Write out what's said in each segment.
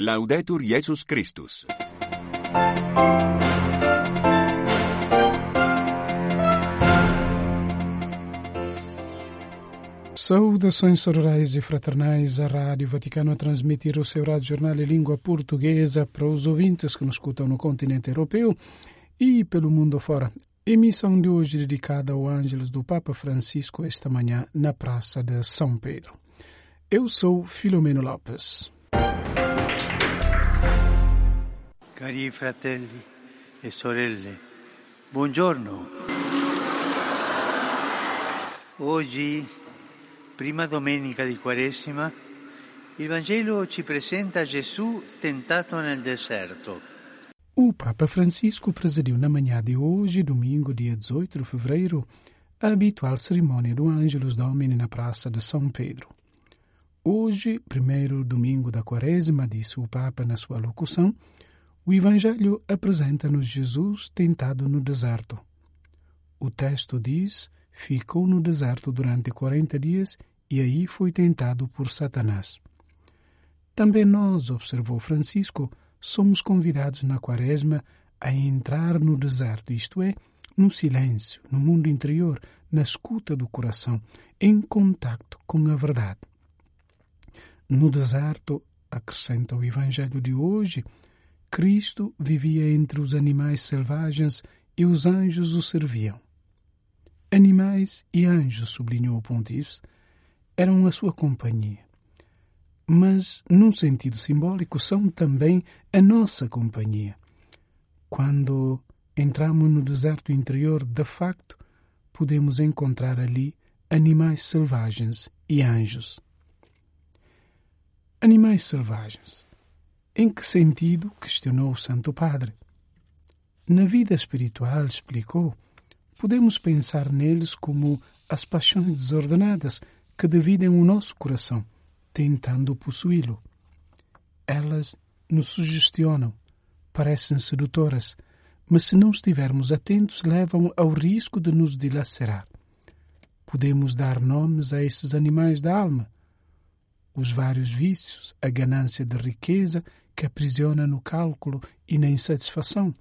Laudetur Jesus Christus. Saudações sororais e fraternais. A Rádio Vaticano a transmitir o seu rádio jornal em língua portuguesa para os ouvintes que nos escutam no continente europeu e pelo mundo fora. Emissão de hoje dedicada ao Ângelos do Papa Francisco esta manhã na Praça de São Pedro. Eu sou Filomeno Lopes. Cari fratelli e sorelle, buongiorno. Oggi, prima domenica di Quaresima, il Vangelo ci presenta Gesù tentato nel deserto. O Papa Francisco presidiu na manhã de hoje, domingo, dia 18 de fevereiro, a habitual cerimônia do Ângelus Domini na Praça de São Pedro. Hoje, primeiro domingo da Quaresma, disse o Papa na sua locução, o Evangelho apresenta-nos Jesus tentado no deserto. O texto diz: ficou no deserto durante quarenta dias e aí foi tentado por Satanás. Também nós, observou Francisco, somos convidados na Quaresma a entrar no deserto, isto é, no silêncio, no mundo interior, na escuta do coração, em contacto com a verdade. No deserto, acrescenta o Evangelho de hoje, Cristo vivia entre os animais selvagens e os anjos o serviam. Animais e anjos, sublinhou o pontífice, eram a sua companhia. Mas, num sentido simbólico, são também a nossa companhia. Quando entramos no deserto interior, de facto, podemos encontrar ali animais selvagens e anjos. Animais selvagens. Em que sentido? questionou o Santo Padre. Na vida espiritual, explicou, podemos pensar neles como as paixões desordenadas que dividem o nosso coração, tentando possuí-lo. Elas nos sugestionam, parecem sedutoras, mas se não estivermos atentos, levam ao risco de nos dilacerar. Podemos dar nomes a esses animais da alma, os vários vícios, a ganância de riqueza que aprisiona no cálculo e na insatisfação,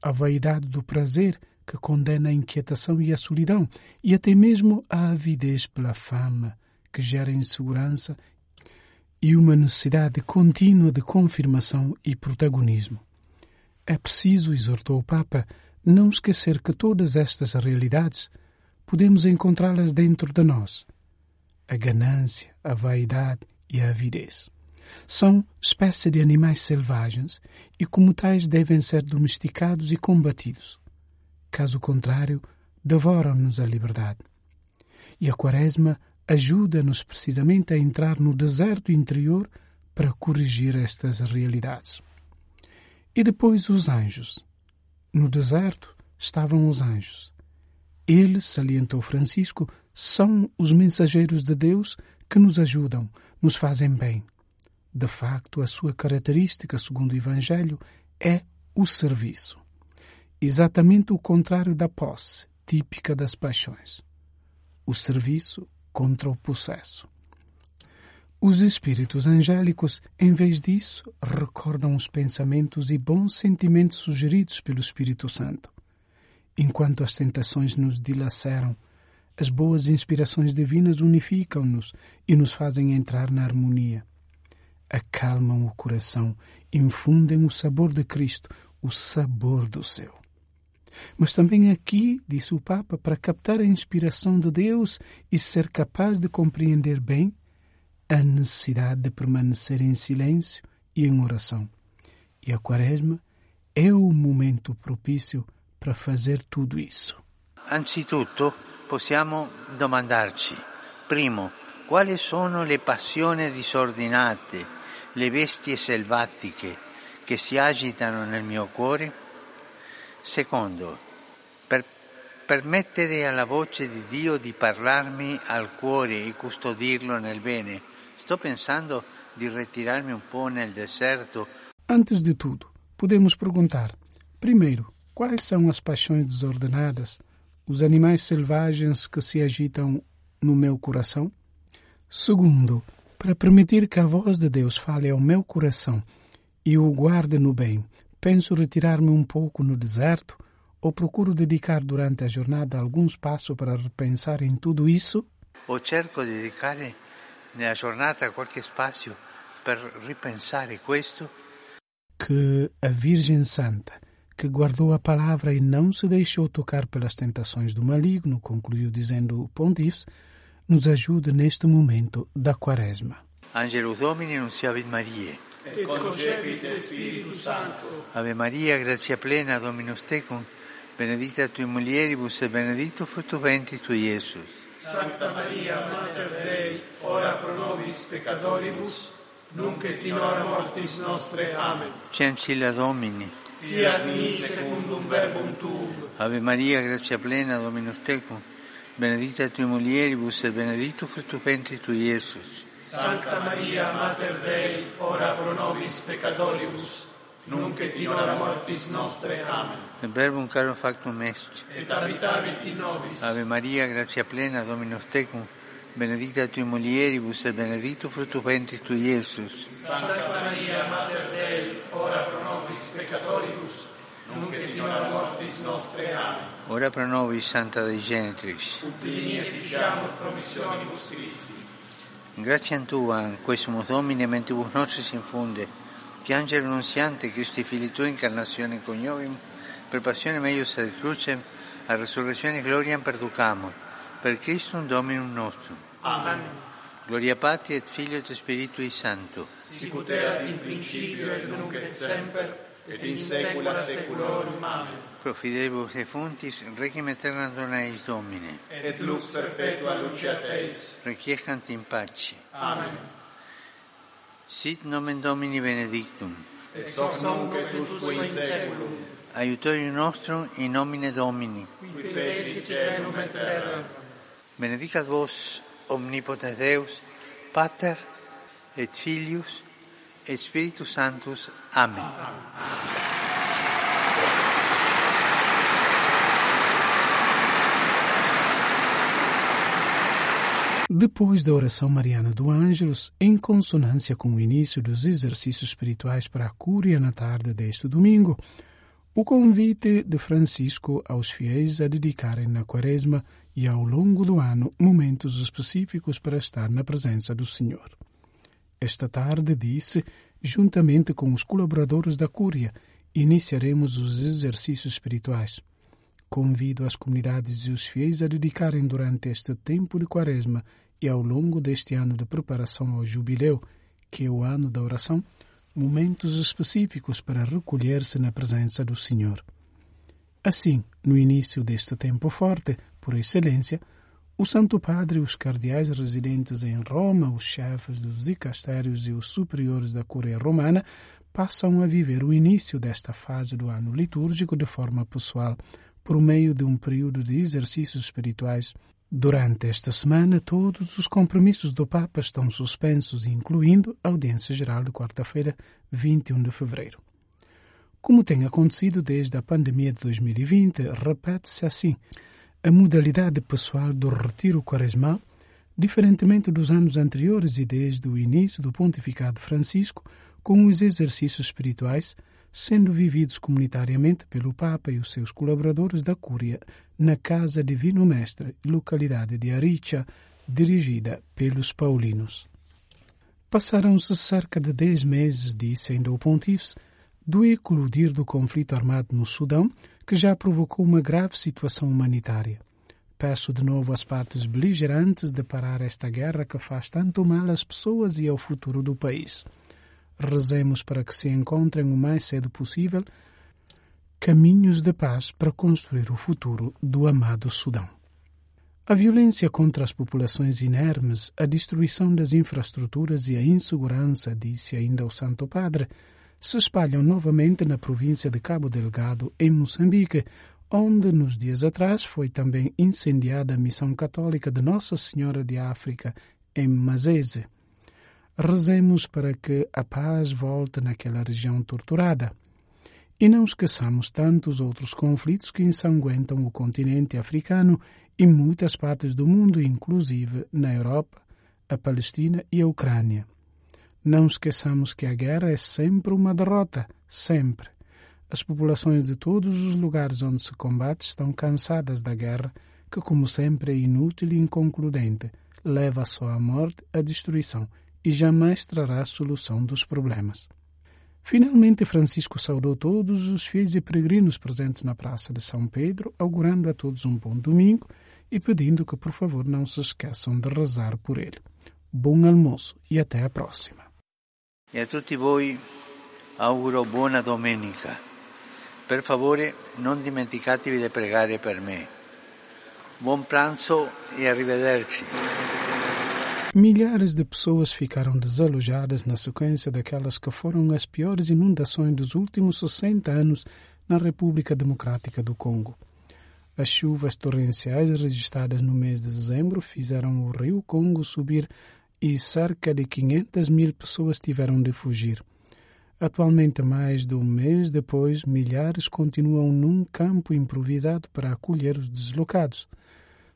a vaidade do prazer que condena a inquietação e a solidão, e até mesmo a avidez pela fama, que gera insegurança e uma necessidade contínua de confirmação e protagonismo. É preciso, exortou o Papa, não esquecer que todas estas realidades podemos encontrá-las dentro de nós. A ganância, a vaidade e a avidez. São espécie de animais selvagens e, como tais, devem ser domesticados e combatidos. Caso contrário, devoram-nos a liberdade. E a Quaresma ajuda-nos precisamente a entrar no deserto interior para corrigir estas realidades. E depois os anjos. No deserto estavam os anjos. Eles, salientou Francisco, são os mensageiros de Deus que nos ajudam, nos fazem bem. De facto, a sua característica, segundo o Evangelho, é o serviço. Exatamente o contrário da posse, típica das paixões. O serviço contra o possesso. Os espíritos angélicos, em vez disso, recordam os pensamentos e bons sentimentos sugeridos pelo Espírito Santo. Enquanto as tentações nos dilaceram, as boas inspirações divinas unificam-nos e nos fazem entrar na harmonia. Acalmam o coração, infundem o sabor de Cristo, o sabor do céu. Mas também aqui, disse o Papa, para captar a inspiração de Deus e ser capaz de compreender bem a necessidade de permanecer em silêncio e em oração. E a Quaresma é o momento propício para fazer tudo isso. Anzitutto possiamo domandarci, primo, quali sono le passioni disordinate, le bestie selvatiche che si agitano nel mio cuore? Secondo, per permettere alla voce di Dio di parlarmi al cuore e custodirlo nel bene, sto pensando di ritirarmi un po' nel deserto. Antes de tudo, podemos perguntar: primeiro, quais são as paixões desordenadas, os animais selvagens que se agitam no meu coração? Segundo, para permitir que a voz de Deus fale ao meu coração e o guarde no bem, penso retirar-me um pouco no deserto ou procuro dedicar durante a jornada algum espaço para repensar em tudo isso? O cerco di dedicare nella giornata qualche spazio per ripensare questo? Que a Virgem Santa, que guardou a palavra e não se deixou tocar pelas tentações do maligno, concluiu dizendo o pontífice, nos ajude neste momento da quaresma. Angelus Domini nunciavit Mariae. Et concepit Spiritus Sancto. Ave Maria, grazia plena, Dominus tecum, benedicta tui mulieribus et benedictus fructus ventris tui, Iesus. Sancta Maria, Mater Dei, ora pro nobis peccatoribus, nunc et in hora mortis nostre. Amen. Cencilla Domini. Fiat mi secundum verbum tuum. Ave Maria, grazia plena, Dominus tecum, benedicta tui mulieribus et benedictus fructus ventris tui, Iesus. Sancta Maria, Mater Dei, ora pro nobis peccatoribus, nunc et in hora mortis nostre. Amen. Et verbum caro factum est. Et habitavit in nobis. Ave Maria, grazia plena, Dominus tecum, benedicta tui mulieribus et benedictus fructus ventris tui, Iesus. Sancta Maria, Mater Dei, ora pro nobis peccatoribus, nunc et in hora mortis nostre. Amen. Ora pro nobis, Santa Dei Genitrix. Ut digni efficiamur promissionibus Christi. Grazie Tua, in questo Domine, mentibus nostris infunde, che angelo nunziante, Christi Fili Tua, incarnazione coniovim, per passione meius ad crucem, a resurrezione gloriam perducamur, per Christum Dominum nostrum. Amen. Gloria Patri et Filio et Spiritui Sancto. Sicut erat in principio et nunc et semper, et in saecula saeculorum. Amen. Pro fidelibus defuntis, regim aeternam dona eis Domine. Et lux perpetua lucia Teis. Requiescant in pace. Amen. Sit nomen Domini benedictum. Ex hoc nunc et usque in saeculum. Aiutorium nostrum in nomine Domini. Qui fecit celum et terra. Benedicat vos omnipotens Deus, Pater et Filius et Spiritus Sanctus. Amen. Depois da oração mariana do Ângelus, em consonância com o início dos exercícios espirituais para a Cúria na tarde deste domingo, o convite de Francisco aos fiéis a dedicarem na Quaresma e ao longo do ano momentos específicos para estar na presença do Senhor. Esta tarde, disse, juntamente com os colaboradores da Cúria, iniciaremos os exercícios espirituais. Convido as comunidades e os fiéis a dedicarem durante este tempo de Quaresma e ao longo deste ano de preparação ao Jubileu, que é o ano da oração, momentos específicos para recolher-se na presença do Senhor. Assim, no início deste tempo forte, por excelência, o Santo Padre os cardeais residentes em Roma, os chefes dos dicastérios e os superiores da Curia Romana passam a viver o início desta fase do ano litúrgico de forma pessoal, por meio de um período de exercícios espirituais. Durante esta semana, todos os compromissos do Papa estão suspensos, incluindo a audiência geral de quarta-feira, 21 de fevereiro. Como tem acontecido desde a pandemia de 2020, repete-se assim a modalidade pessoal do retiro quaresmal, diferentemente dos anos anteriores e desde o início do pontificado Francisco, com os exercícios espirituais sendo vividos comunitariamente pelo Papa e os seus colaboradores da Cúria na Casa Divino Mestre, localidade de Aricha, dirigida pelos paulinos. Passaram-se cerca de dez meses, disse o pontífice, do eclodir do conflito armado no Sudão, que já provocou uma grave situação humanitária. Peço de novo às partes beligerantes de parar esta guerra que faz tanto mal às pessoas e ao futuro do país. Rezemos para que se encontrem o mais cedo possível caminhos de paz para construir o futuro do amado Sudão. A violência contra as populações inermes, a destruição das infraestruturas e a insegurança, disse ainda o Santo Padre, se espalham novamente na província de Cabo Delgado, em Moçambique, onde nos dias atrás foi também incendiada a missão católica de Nossa Senhora de África, em Mazese. Rezemos para que a paz volte naquela região torturada. E não esqueçamos tantos outros conflitos que ensanguentam o continente africano e muitas partes do mundo, inclusive na Europa, a Palestina e a Ucrânia. Não esqueçamos que a guerra é sempre uma derrota, sempre. As populações de todos os lugares onde se combate estão cansadas da guerra, que, como sempre, é inútil e inconcludente, leva só à morte, à destruição e jamais trará a solução dos problemas. Finalmente, Francisco saudou todos os fiéis e peregrinos presentes na Praça de São Pedro, augurando a todos um bom domingo e pedindo que, por favor, não se esqueçam de rezar por ele. Bom almoço e até a próxima. E a tutti voi auguro buona domenica. Per favore, non dimenticatevi di pregare per me. Buon pranzo e arrivederci. Milhares de pessoas ficaram desalojadas na sequência daquelas que foram as piores inundações dos últimos 60 anos na República Democrática do Congo. As chuvas torrenciais registradas no mês de dezembro fizeram o rio Congo subir e cerca de 500 mil pessoas tiveram de fugir. Atualmente, mais de um mês depois, milhares continuam num campo improvisado para acolher os deslocados.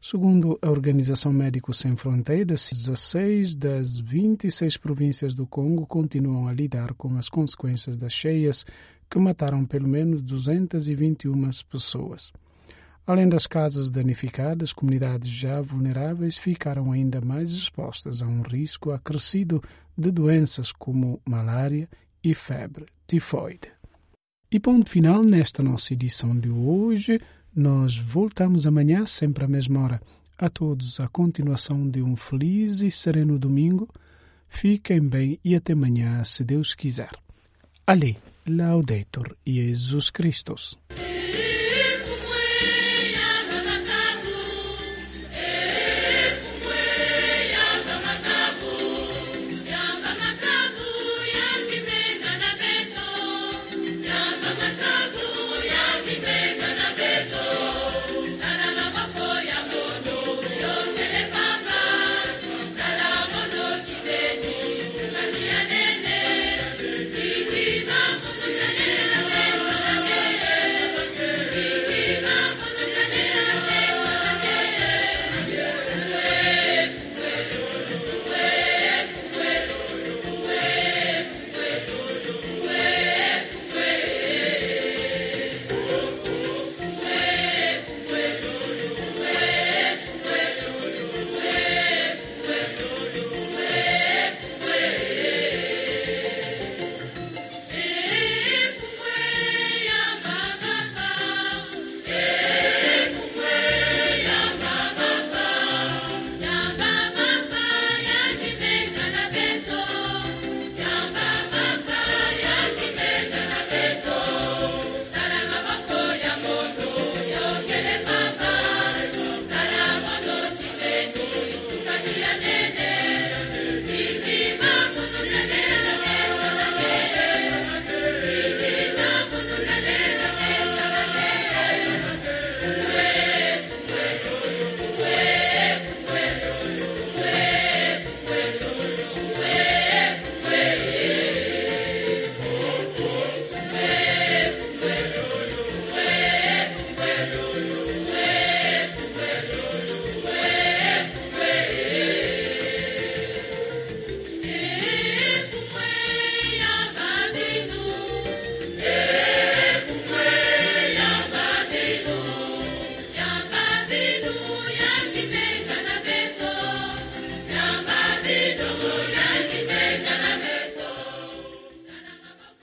Segundo a Organização Médicos Sem Fronteiras, 16 das 26 províncias do Congo continuam a lidar com as consequências das cheias que mataram pelo menos 221 pessoas. Além das casas danificadas, comunidades já vulneráveis ficaram ainda mais expostas a um risco acrescido de doenças como malária e febre tifoide. E ponto final nesta nossa edição de hoje. Nós voltamos amanhã, sempre à mesma hora. A todos a continuação de um feliz e sereno domingo. Fiquem bem e até amanhã, se Deus quiser. Ali, Laudetur Jesus Christus.